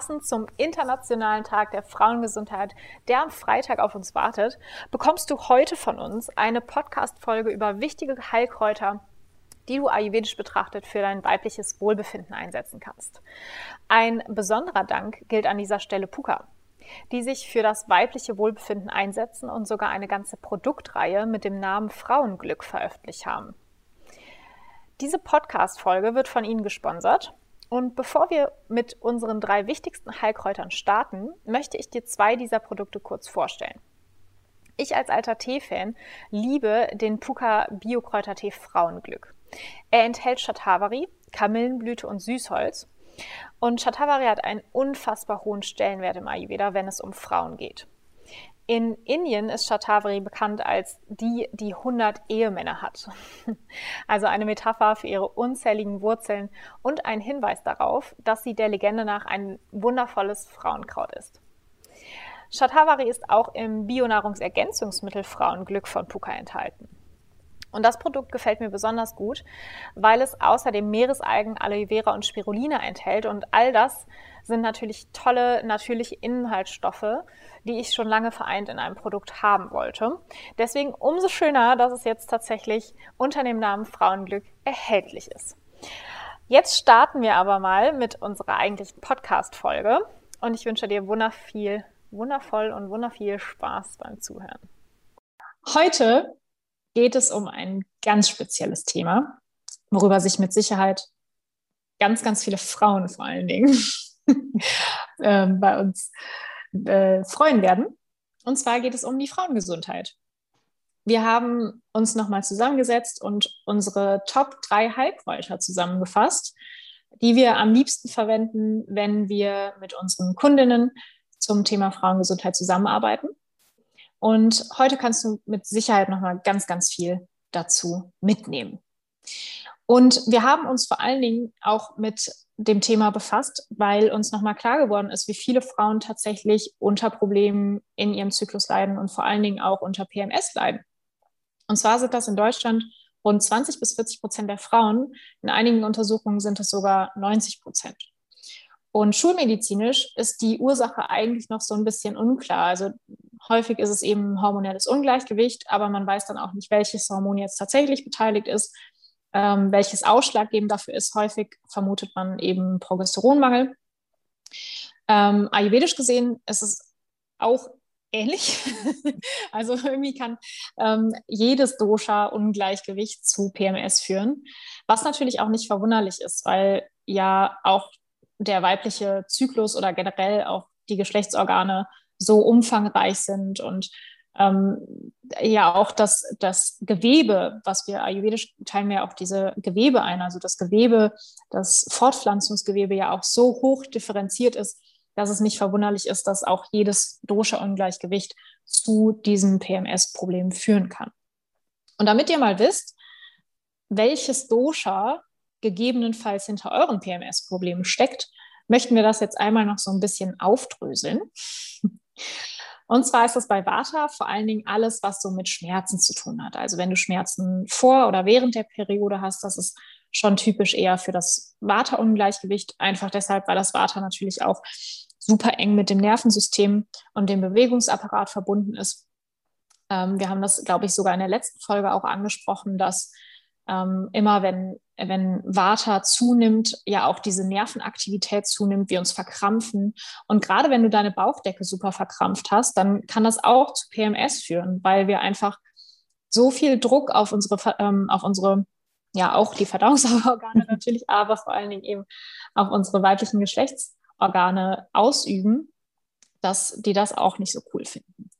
Passend zum Internationalen Tag der Frauengesundheit, der am Freitag auf uns wartet, bekommst du heute von uns eine Podcast-Folge über wichtige Heilkräuter, die du ayurvedisch betrachtet für dein weibliches Wohlbefinden einsetzen kannst. Ein besonderer Dank gilt an dieser Stelle Puka, die sich für das weibliche Wohlbefinden einsetzen und sogar eine ganze Produktreihe mit dem Namen Frauenglück veröffentlicht haben. Diese Podcast-Folge wird von ihnen gesponsert und bevor wir mit unseren drei wichtigsten Heilkräutern starten, möchte ich dir zwei dieser Produkte kurz vorstellen. Ich als alter Tee-Fan liebe den Puka Biokräutertee Frauenglück. Er enthält Shatavari, Kamillenblüte und Süßholz. Und Shatavari hat einen unfassbar hohen Stellenwert im Ayurveda, wenn es um Frauen geht. In Indien ist Shatavari bekannt als die, die 100 Ehemänner hat. Also eine Metapher für ihre unzähligen Wurzeln und ein Hinweis darauf, dass sie der Legende nach ein wundervolles Frauenkraut ist. Shatavari ist auch im Bionahrungsergänzungsmittel Frauenglück von Puka enthalten. Und das Produkt gefällt mir besonders gut, weil es außerdem Meeresalgen, Aloe Vera und Spirulina enthält. Und all das sind natürlich tolle natürliche Inhaltsstoffe, die ich schon lange vereint in einem Produkt haben wollte. Deswegen umso schöner, dass es jetzt tatsächlich unter dem Namen Frauenglück erhältlich ist. Jetzt starten wir aber mal mit unserer eigentlichen Podcast-Folge und ich wünsche dir wunderviel, wundervoll und wunderviel Spaß beim Zuhören. Heute geht es um ein ganz spezielles Thema, worüber sich mit Sicherheit ganz, ganz viele Frauen vor allen Dingen bei uns äh, freuen werden. Und zwar geht es um die Frauengesundheit. Wir haben uns nochmal zusammengesetzt und unsere Top 3 Heilkräuter zusammengefasst, die wir am liebsten verwenden, wenn wir mit unseren Kundinnen zum Thema Frauengesundheit zusammenarbeiten. Und heute kannst du mit Sicherheit noch mal ganz, ganz viel dazu mitnehmen. Und wir haben uns vor allen Dingen auch mit dem Thema befasst, weil uns nochmal klar geworden ist, wie viele Frauen tatsächlich unter Problemen in ihrem Zyklus leiden und vor allen Dingen auch unter PMS leiden. Und zwar sind das in Deutschland rund 20 bis 40 Prozent der Frauen. In einigen Untersuchungen sind es sogar 90 Prozent. Und schulmedizinisch ist die Ursache eigentlich noch so ein bisschen unklar. Also häufig ist es eben hormonelles Ungleichgewicht, aber man weiß dann auch nicht, welches Hormon jetzt tatsächlich beteiligt ist, ähm, welches ausschlaggebend dafür ist. Häufig vermutet man eben Progesteronmangel. Ähm, ayurvedisch gesehen ist es auch ähnlich. also irgendwie kann ähm, jedes Dosha-Ungleichgewicht zu PMS führen, was natürlich auch nicht verwunderlich ist, weil ja auch der weibliche Zyklus oder generell auch die Geschlechtsorgane so umfangreich sind und ähm, ja auch das, das Gewebe, was wir ayurvedisch teilen wir auch diese Gewebe ein, also das Gewebe, das Fortpflanzungsgewebe ja auch so hoch differenziert ist, dass es nicht verwunderlich ist, dass auch jedes Dosha-Ungleichgewicht zu diesem PMS-Problem führen kann. Und damit ihr mal wisst, welches Dosha gegebenenfalls hinter euren PMS-Problemen steckt, möchten wir das jetzt einmal noch so ein bisschen aufdröseln. Und zwar ist das bei Vata vor allen Dingen alles, was so mit Schmerzen zu tun hat. Also wenn du Schmerzen vor oder während der Periode hast, das ist schon typisch eher für das Vata-Ungleichgewicht. Einfach deshalb, weil das Vata natürlich auch super eng mit dem Nervensystem und dem Bewegungsapparat verbunden ist. Ähm, wir haben das, glaube ich, sogar in der letzten Folge auch angesprochen, dass ähm, immer wenn, wenn Vata zunimmt, ja auch diese Nervenaktivität zunimmt, wir uns verkrampfen. Und gerade wenn du deine Bauchdecke super verkrampft hast, dann kann das auch zu PMS führen, weil wir einfach so viel Druck auf unsere, ähm, auf unsere, ja auch die Verdauungsorgane natürlich, aber vor allen Dingen eben auf unsere weiblichen Geschlechtsorgane ausüben, dass die das auch nicht so cool finden.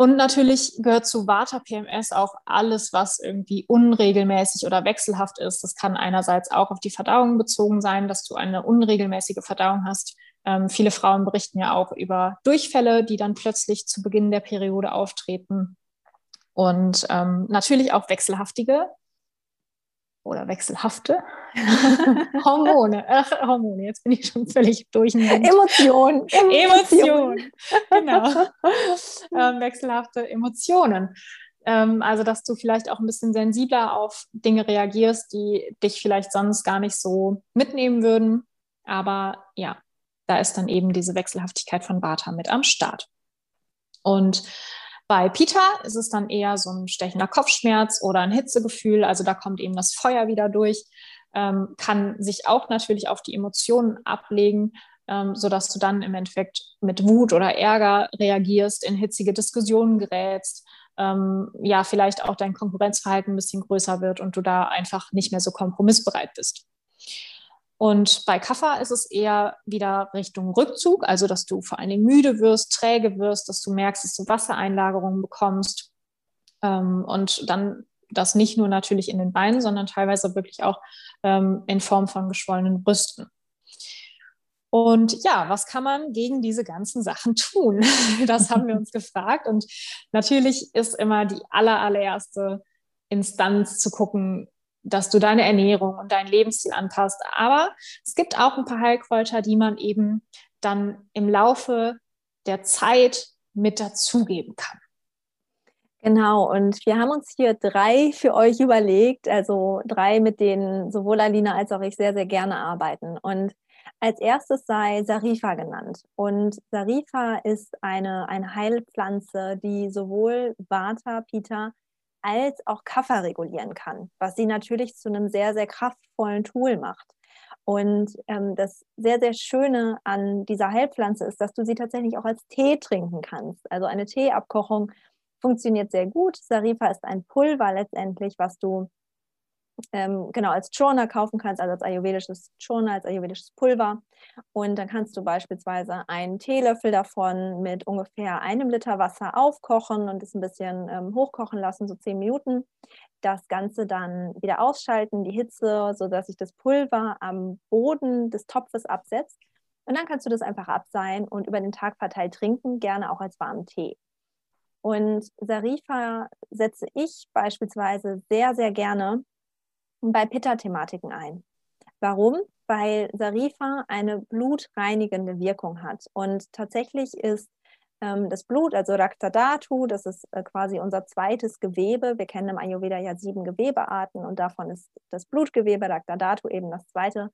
Und natürlich gehört zu Vata-PMS auch alles, was irgendwie unregelmäßig oder wechselhaft ist. Das kann einerseits auch auf die Verdauung bezogen sein, dass du eine unregelmäßige Verdauung hast, Ähm, viele Frauen berichten ja auch über Durchfälle, die dann plötzlich zu Beginn der Periode auftreten. Und ähm, natürlich auch wechselhaftige oder wechselhafte Hormone. Ach, Hormone, jetzt bin ich schon völlig durch. Emotionen. Emotionen. genau. ähm, wechselhafte Emotionen. Ähm, also, dass du vielleicht auch ein bisschen sensibler auf Dinge reagierst, die dich vielleicht sonst gar nicht so mitnehmen würden. Aber ja, da ist dann eben diese Wechselhaftigkeit von Vata mit am Start. Und bei Pita ist es dann eher so ein stechender Kopfschmerz oder ein Hitzegefühl. Also da kommt eben das Feuer wieder durch, ähm, kann sich auch natürlich auf die Emotionen ablegen, ähm, sodass du dann im Endeffekt mit Wut oder Ärger reagierst, in hitzige Diskussionen gerätst, ähm, ja, vielleicht auch dein Konkurrenzverhalten ein bisschen größer wird und du da einfach nicht mehr so kompromissbereit bist. Und bei Kaffer ist es eher wieder Richtung Rückzug, also dass du vor allen Dingen müde wirst, träge wirst, dass du merkst, dass du Wassereinlagerungen bekommst ähm, und dann das nicht nur natürlich in den Beinen, sondern teilweise wirklich auch ähm, in Form von geschwollenen Brüsten. Und ja, was kann man gegen diese ganzen Sachen tun? Das haben wir uns gefragt. Und natürlich ist immer die aller, allererste Instanz zu gucken, dass du deine Ernährung und deinen Lebensstil anpasst. Aber es gibt auch ein paar Heilkräuter, die man eben dann im Laufe der Zeit mit dazugeben kann. Genau, und wir haben uns hier drei für euch überlegt, also drei, mit denen sowohl Alina als auch ich sehr, sehr gerne arbeiten. Und als erstes sei Sarifa genannt. Und Sarifa ist eine, eine Heilpflanze, die sowohl Vata, Pita als auch Kaffer regulieren kann, was sie natürlich zu einem sehr, sehr kraftvollen Tool macht. Und ähm, das sehr, sehr Schöne an dieser Heilpflanze ist, dass du sie tatsächlich auch als Tee trinken kannst. Also eine Teeabkochung funktioniert sehr gut. Sarifa ist ein Pulver letztendlich, was du ähm, genau als Churna kaufen kannst, also als ayurvedisches Churna, als ayurvedisches Pulver. Und dann kannst du beispielsweise einen Teelöffel davon mit ungefähr einem Liter Wasser aufkochen und es ein bisschen ähm, hochkochen lassen, so zehn Minuten. Das Ganze dann wieder ausschalten, die Hitze, sodass sich das Pulver am Boden des Topfes absetzt. Und dann kannst du das einfach abseihen und über den Tag verteilt trinken, gerne auch als warmen Tee. Und Sarifa setze ich beispielsweise sehr, sehr gerne bei Pitta-Thematiken ein. Warum? Weil Sarifa eine blutreinigende Wirkung hat. Und tatsächlich ist ähm, das Blut, also Raktadatu, das ist äh, quasi unser zweites Gewebe. Wir kennen im Ayurveda ja sieben Gewebearten und davon ist das Blutgewebe, Raktadatu, eben das zweite.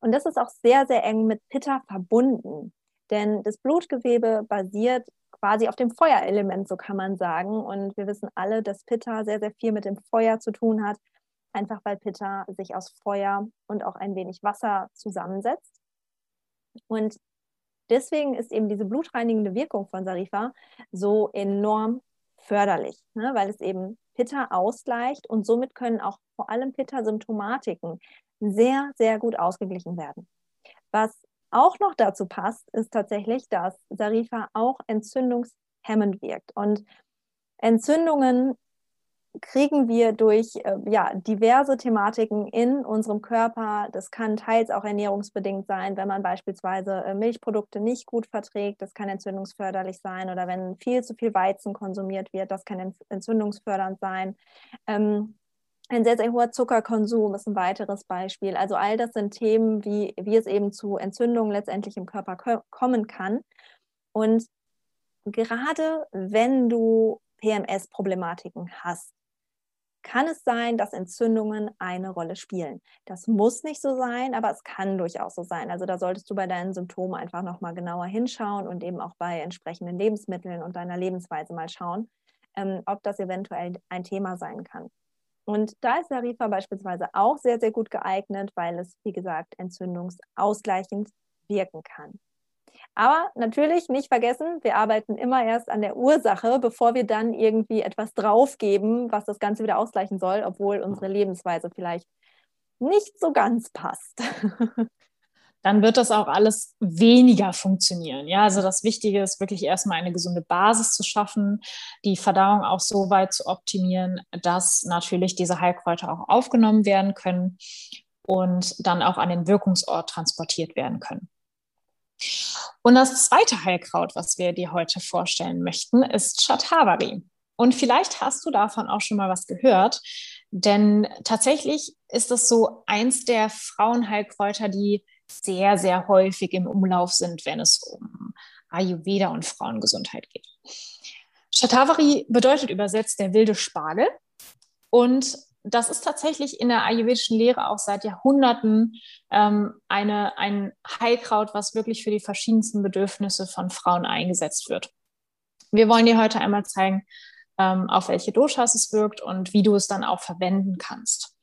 Und das ist auch sehr, sehr eng mit Pitta verbunden. Denn das Blutgewebe basiert quasi auf dem Feuerelement, so kann man sagen. Und wir wissen alle, dass Pitta sehr, sehr viel mit dem Feuer zu tun hat einfach weil Pitta sich aus Feuer und auch ein wenig Wasser zusammensetzt. Und deswegen ist eben diese blutreinigende Wirkung von Sarifa so enorm förderlich, ne? weil es eben Pitta ausgleicht und somit können auch vor allem Pitta-Symptomatiken sehr, sehr gut ausgeglichen werden. Was auch noch dazu passt, ist tatsächlich, dass Sarifa auch entzündungshemmend wirkt. Und Entzündungen kriegen wir durch äh, ja, diverse Thematiken in unserem Körper. Das kann teils auch ernährungsbedingt sein, wenn man beispielsweise äh, Milchprodukte nicht gut verträgt. Das kann entzündungsförderlich sein. Oder wenn viel zu viel Weizen konsumiert wird, das kann entzündungsfördernd sein. Ähm, ein sehr, sehr hoher Zuckerkonsum ist ein weiteres Beispiel. Also all das sind Themen, wie, wie es eben zu Entzündungen letztendlich im Körper kommen kann. Und gerade wenn du PMS-Problematiken hast, kann es sein, dass Entzündungen eine Rolle spielen. Das muss nicht so sein, aber es kann durchaus so sein. Also da solltest du bei deinen Symptomen einfach nochmal genauer hinschauen und eben auch bei entsprechenden Lebensmitteln und deiner Lebensweise mal schauen, ähm, ob das eventuell ein Thema sein kann. Und da ist der Rifa beispielsweise auch sehr, sehr gut geeignet, weil es, wie gesagt, entzündungsausgleichend wirken kann. Aber natürlich nicht vergessen, wir arbeiten immer erst an der Ursache, bevor wir dann irgendwie etwas draufgeben, was das Ganze wieder ausgleichen soll, obwohl unsere Lebensweise vielleicht nicht so ganz passt. Dann wird das auch alles weniger funktionieren. Ja, also das Wichtige ist wirklich erstmal eine gesunde Basis zu schaffen, die Verdauung auch so weit zu optimieren, dass natürlich diese Heilkräuter auch aufgenommen werden können und dann auch an den Wirkungsort transportiert werden können. Und das zweite Heilkraut, was wir dir heute vorstellen möchten, ist Shatavari. Und vielleicht hast du davon auch schon mal was gehört, denn tatsächlich ist es so eins der Frauenheilkräuter, die sehr, sehr häufig im Umlauf sind, wenn es um Ayurveda und Frauengesundheit geht. Shatavari bedeutet übersetzt der wilde Spargel. Und das ist tatsächlich in der ayurvedischen Lehre auch seit Jahrhunderten ähm, eine, ein Heilkraut, was wirklich für die verschiedensten Bedürfnisse von Frauen eingesetzt wird. Wir wollen dir heute einmal zeigen, ähm, auf welche Doshas es wirkt und wie du es dann auch verwenden kannst.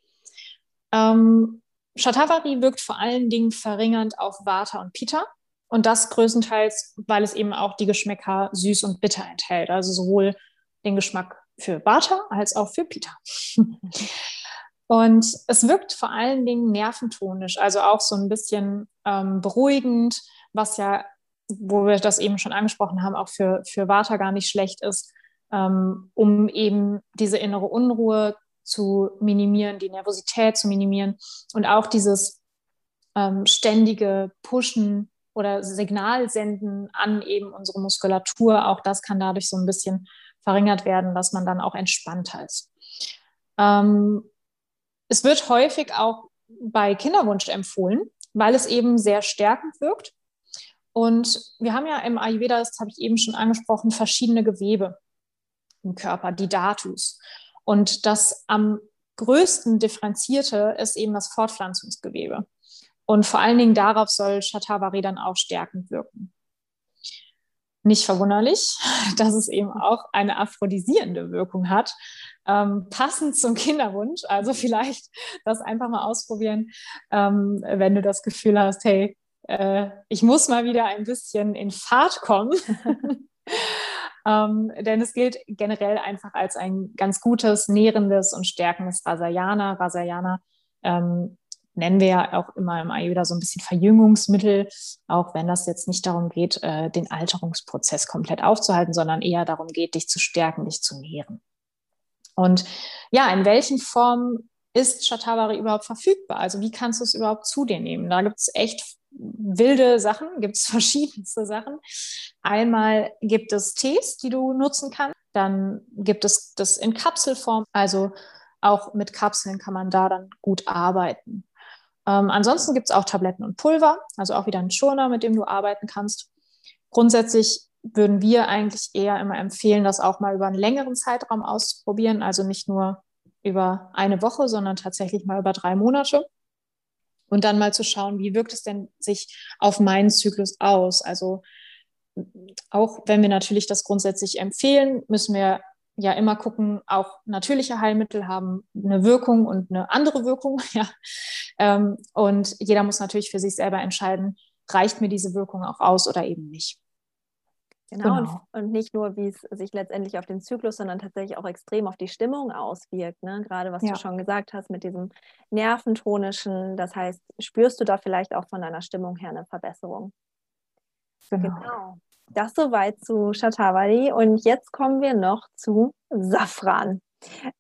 Ähm, Shatavari wirkt vor allen Dingen verringernd auf Vata und Pitta. Und das größtenteils, weil es eben auch die Geschmäcker süß und bitter enthält. Also sowohl den Geschmack für Vata als auch für Pitta. und es wirkt vor allen Dingen nerventonisch, also auch so ein bisschen ähm, beruhigend, was ja, wo wir das eben schon angesprochen haben, auch für, für Vata gar nicht schlecht ist, ähm, um eben diese innere Unruhe zu minimieren, die Nervosität zu minimieren und auch dieses ähm, ständige Pushen oder Signal senden an eben unsere Muskulatur. Auch das kann dadurch so ein bisschen verringert werden, dass man dann auch entspannter ist. Ähm, es wird häufig auch bei Kinderwunsch empfohlen, weil es eben sehr stärkend wirkt. Und wir haben ja im Ayurveda, das habe ich eben schon angesprochen, verschiedene Gewebe im Körper, die Datus. Und das am größten differenzierte ist eben das Fortpflanzungsgewebe. Und vor allen Dingen darauf soll Shatavari dann auch stärkend wirken. Nicht verwunderlich, dass es eben auch eine aphrodisierende Wirkung hat, ähm, passend zum Kinderwunsch. Also vielleicht das einfach mal ausprobieren, ähm, wenn du das Gefühl hast, hey, äh, ich muss mal wieder ein bisschen in Fahrt kommen. Ähm, denn es gilt generell einfach als ein ganz gutes, nährendes und stärkendes Rasayana. Rasayana ähm, nennen wir ja auch immer im Ayurveda so ein bisschen Verjüngungsmittel, auch wenn das jetzt nicht darum geht, äh, den Alterungsprozess komplett aufzuhalten, sondern eher darum geht, dich zu stärken, dich zu nähren. Und ja, in welchen Formen ist Shatavari überhaupt verfügbar? Also wie kannst du es überhaupt zu dir nehmen? Da gibt es echt wilde Sachen, gibt es verschiedenste Sachen. Einmal gibt es Tees, die du nutzen kannst. Dann gibt es das in Kapselform. Also auch mit Kapseln kann man da dann gut arbeiten. Ähm, ansonsten gibt es auch Tabletten und Pulver, also auch wieder ein Schoner, mit dem du arbeiten kannst. Grundsätzlich würden wir eigentlich eher immer empfehlen, das auch mal über einen längeren Zeitraum auszuprobieren, also nicht nur über eine Woche, sondern tatsächlich mal über drei Monate und dann mal zu schauen, wie wirkt es denn sich auf meinen Zyklus aus? Also auch wenn wir natürlich das grundsätzlich empfehlen, müssen wir ja immer gucken, auch natürliche Heilmittel haben eine Wirkung und eine andere Wirkung. Ja. Ähm, und jeder muss natürlich für sich selber entscheiden, reicht mir diese Wirkung auch aus oder eben nicht. Genau, genau. Und, und, nicht nur, wie es sich letztendlich auf den Zyklus, sondern tatsächlich auch extrem auf die Stimmung auswirkt. Ne? Gerade was ja. du schon gesagt hast mit diesem nerventonischen. Das heißt, spürst du da vielleicht auch von deiner Stimmung her eine Verbesserung? Genau. genau. Das soweit zu Shatavari. Und jetzt kommen wir noch zu Safran.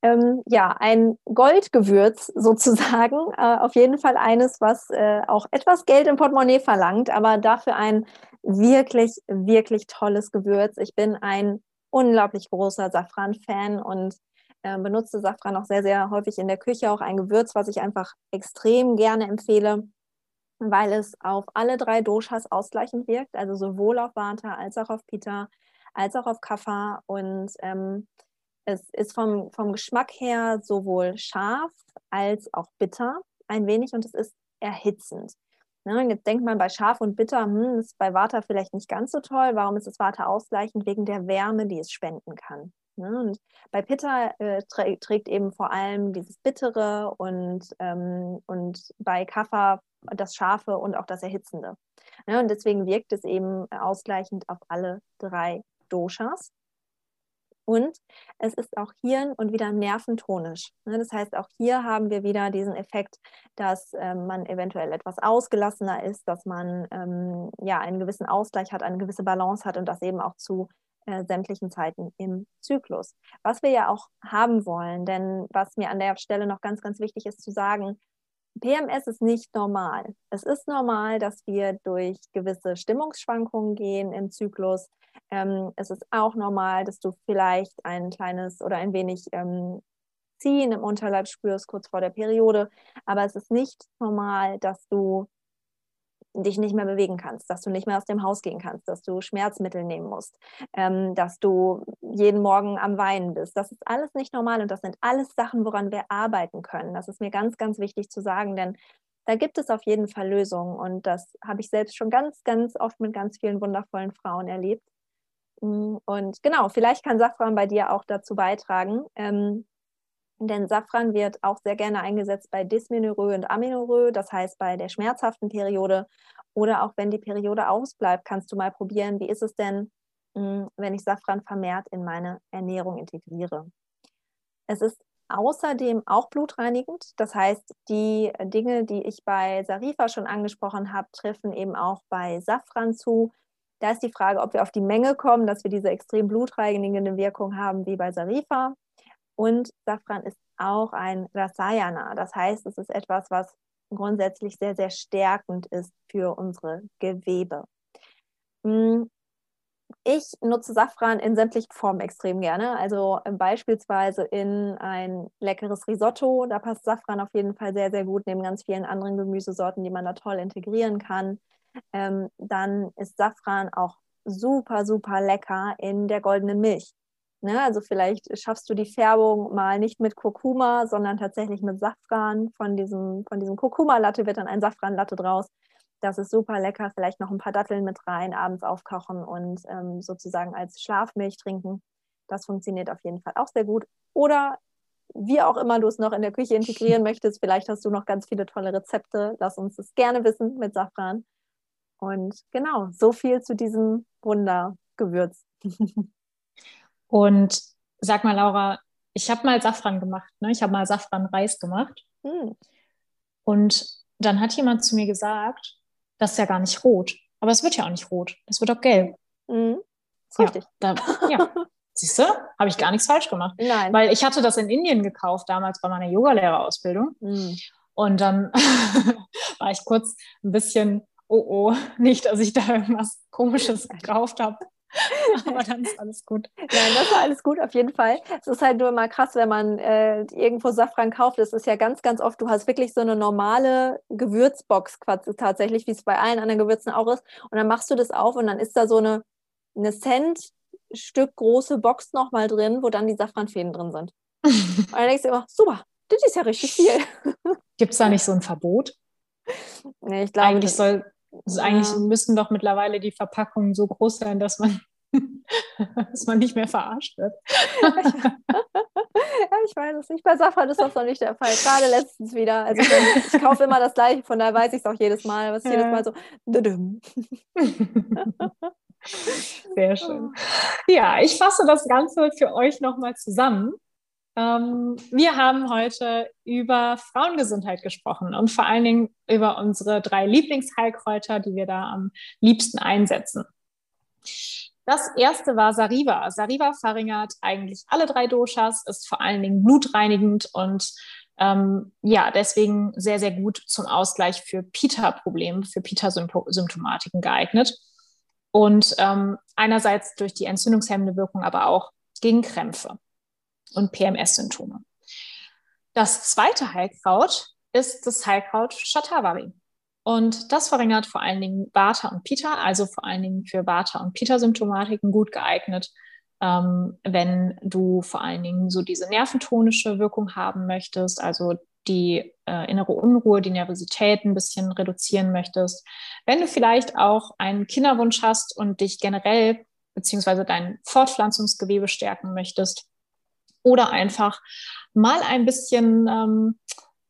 Ähm, ja, ein Goldgewürz sozusagen. Äh, auf jeden Fall eines, was äh, auch etwas Geld im Portemonnaie verlangt, aber dafür ein wirklich, wirklich tolles Gewürz. Ich bin ein unglaublich großer Safran-Fan und äh, benutze Safran auch sehr, sehr häufig in der Küche. Auch ein Gewürz, was ich einfach extrem gerne empfehle, weil es auf alle drei Doshas ausgleichend wirkt, also sowohl auf Vata als auch auf Pitta, als auch auf Kapha und ähm, es ist vom, vom Geschmack her sowohl scharf als auch bitter ein wenig und es ist erhitzend. Ne, jetzt denkt man bei scharf und bitter, hm, ist bei Vata vielleicht nicht ganz so toll. Warum ist das Vata ausgleichend? Wegen der Wärme, die es spenden kann. Ne? Und bei Pitta äh, trä trägt eben vor allem dieses Bittere und, ähm, und bei Kapha das Scharfe und auch das Erhitzende. Ne? Und deswegen wirkt es eben ausgleichend auf alle drei Doshas. Und es ist auch Hirn und wieder nerventonisch. Ne? Das heißt, auch hier haben wir wieder diesen Effekt, dass ähm, man eventuell etwas ausgelassener ist, dass man ähm, ja einen gewissen Ausgleich hat, eine gewisse Balance hat und das eben auch zu äh, sämtlichen Zeiten im Zyklus. Was wir ja auch haben wollen, denn was mir an der Stelle noch ganz, ganz wichtig ist zu sagen, PMS ist nicht normal. Es ist normal, dass wir durch gewisse Stimmungsschwankungen gehen im Zyklus. Ähm, es ist auch normal, dass du vielleicht ein kleines oder ein wenig ähm, Ziehen im Unterleib spürst kurz vor der Periode. Aber es ist nicht normal, dass du dich nicht mehr bewegen kannst, dass du nicht mehr aus dem Haus gehen kannst, dass du Schmerzmittel nehmen musst, ähm, dass du jeden Morgen am Weinen bist. Das ist alles nicht normal und das sind alles Sachen, woran wir arbeiten können. Das ist mir ganz, ganz wichtig zu sagen, denn da gibt es auf jeden Fall Lösungen und das habe ich selbst schon ganz, ganz oft mit ganz vielen wundervollen Frauen erlebt. Mm, und genau, vielleicht kann Safran bei dir auch dazu beitragen. Ähm, denn Safran wird auch sehr gerne eingesetzt bei Dysmenorrhoe und Amenorrhoe, das heißt bei der schmerzhaften Periode. Oder auch wenn die Periode ausbleibt, kannst du mal probieren, wie ist es denn, hm, wenn ich Safran vermehrt in meine Ernährung integriere. Es ist außerdem auch blutreinigend. Das heißt, die Dinge, die ich bei Sarifa schon angesprochen habe, treffen eben auch bei Safran zu. Da ist die Frage, ob wir auf die Menge kommen, dass wir diese extrem blutreinigende Wirkung haben wie bei Sarifa. Und Safran ist auch ein Rasayana. Das heißt, es ist etwas, was grundsätzlich sehr, sehr stärkend ist für unsere Gewebe. Hm, ich nutze Safran in sämtlichen Formen extrem gerne. Also äh, beispielsweise in ein leckeres Risotto. Da passt Safran auf jeden Fall sehr, sehr gut neben ganz vielen anderen Gemüsesorten, die man da toll integrieren kann. Ähm, dann ist Safran auch super, super lecker in der goldenen Milch. Ne? Also vielleicht schaffst du die Färbung mal nicht mit Kurkuma, sondern tatsächlich mit Safran. Von diesem, von diesem Kurkuma-Latte wird dann ein Safran-Latte draus. Das ist super lecker. Vielleicht noch ein paar Datteln mit rein, abends aufkochen und ähm, sozusagen als Schlafmilch trinken. Das funktioniert auf jeden Fall auch sehr gut. Oder wie auch immer du es noch in der Küche integrieren möchtest, vielleicht hast du noch ganz viele tolle Rezepte. Lass uns das gerne wissen mit Safran. Und genau, so viel zu diesem Wundergewürz. Und sag mal, Laura, ich habe mal Safran gemacht, ne? Ich habe mal Safran-Reis gemacht. Hm. Und dann hat jemand zu mir gesagt, das ist ja gar nicht rot. Aber es wird ja auch nicht rot. Es wird auch gelb. Mhm. Ja, richtig. Da, ja. Siehst du, habe ich gar nichts falsch gemacht. Nein. Weil ich hatte das in Indien gekauft, damals bei meiner Yogalehrerausbildung. Mhm. Und dann war ich kurz ein bisschen, oh oh, nicht, dass ich da irgendwas Komisches gekauft habe. Aber dann ist alles gut. Nein, das war alles gut, auf jeden Fall. Es ist halt nur mal krass, wenn man äh, irgendwo Safran kauft. Es ist ja ganz, ganz oft, du hast wirklich so eine normale Gewürzbox tatsächlich, wie es bei allen anderen Gewürzen auch ist. Und dann machst du das auf und dann ist da so eine, eine Cent-Stück große Box nochmal drin, wo dann die Safranfäden drin sind. und dann denkst du immer, super, das ist ja richtig viel. Gibt es da nicht so ein Verbot? Nee, ich glaube. Eigentlich soll also eigentlich ja. müssten doch mittlerweile die Verpackungen so groß sein, dass man, dass man nicht mehr verarscht wird. ja, ich weiß es nicht. Bei Safran ist das noch nicht der Fall. Gerade letztens wieder. Also ich, ich kaufe immer das gleiche, von daher weiß ich es auch jedes Mal. Ist ja. jedes Mal so. Sehr schön. Ja, ich fasse das Ganze für euch nochmal zusammen. Ähm, wir haben heute über Frauengesundheit gesprochen und vor allen Dingen über unsere drei Lieblingsheilkräuter, die wir da am liebsten einsetzen. Das erste war Sariva. Sariva verringert eigentlich alle drei Doshas, ist vor allen Dingen blutreinigend und ähm, ja, deswegen sehr, sehr gut zum Ausgleich für Pita-Probleme, für Pita-Symptomatiken geeignet. Und ähm, einerseits durch die entzündungshemmende Wirkung, aber auch gegen Krämpfe und PMS-Symptome. Das zweite Heilkraut ist das Heilkraut Shatavari. Und das verringert vor allen Dingen Vata und Pitta, also vor allen Dingen für Vata- und Pitta-Symptomatiken gut geeignet, ähm, wenn du vor allen Dingen so diese nerventonische Wirkung haben möchtest, also die äh, innere Unruhe, die Nervosität ein bisschen reduzieren möchtest. Wenn du vielleicht auch einen Kinderwunsch hast und dich generell beziehungsweise dein Fortpflanzungsgewebe stärken möchtest, oder einfach mal ein bisschen ähm,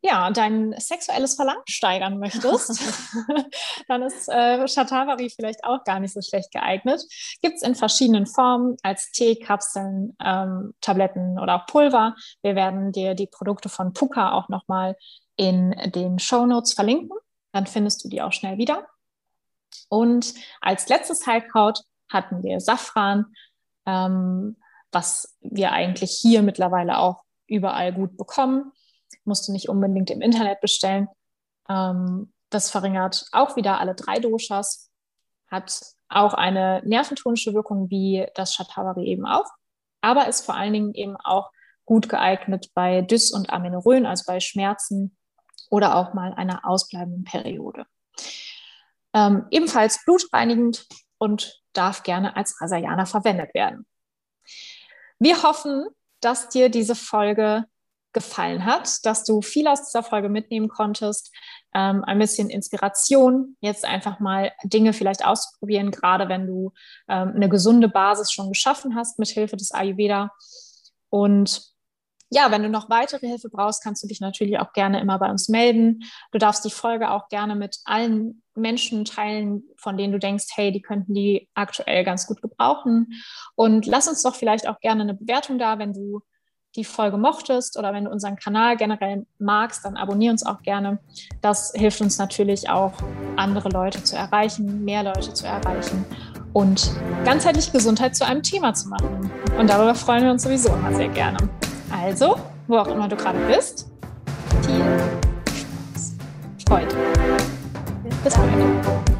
ja, dein sexuelles Verlangen steigern möchtest, dann ist äh, Shatavari vielleicht auch gar nicht so schlecht geeignet. Gibt es in verschiedenen Formen als Tee, Kapseln, ähm, Tabletten oder auch Pulver. Wir werden dir die Produkte von Puka auch nochmal in den Show Notes verlinken. Dann findest du die auch schnell wieder. Und als letztes Heilkraut hatten wir Safran. Ähm, was wir eigentlich hier mittlerweile auch überall gut bekommen. Musst du nicht unbedingt im Internet bestellen. Ähm, das verringert auch wieder alle drei Doshas, hat auch eine nerventonische Wirkung wie das Shatavari eben auch, aber ist vor allen Dingen eben auch gut geeignet bei Dys- und Amenorrhoen, also bei Schmerzen oder auch mal einer ausbleibenden Periode. Ähm, ebenfalls blutreinigend und darf gerne als Rasayana verwendet werden. Wir hoffen, dass dir diese Folge gefallen hat, dass du viel aus dieser Folge mitnehmen konntest, ähm, ein bisschen Inspiration, jetzt einfach mal Dinge vielleicht auszuprobieren, gerade wenn du ähm, eine gesunde Basis schon geschaffen hast mit Hilfe des Ayurveda. Und ja, wenn du noch weitere Hilfe brauchst, kannst du dich natürlich auch gerne immer bei uns melden. Du darfst die Folge auch gerne mit allen Menschen teilen, von denen du denkst, hey, die könnten die aktuell ganz gut gebrauchen. Und lass uns doch vielleicht auch gerne eine Bewertung da, wenn du die Folge mochtest oder wenn du unseren Kanal generell magst, dann abonnier uns auch gerne. Das hilft uns natürlich auch, andere Leute zu erreichen, mehr Leute zu erreichen und ganzheitlich Gesundheit zu einem Thema zu machen. Und darüber freuen wir uns sowieso immer sehr gerne. Also, wo auch immer du gerade bist, viel Freude. Bis bald.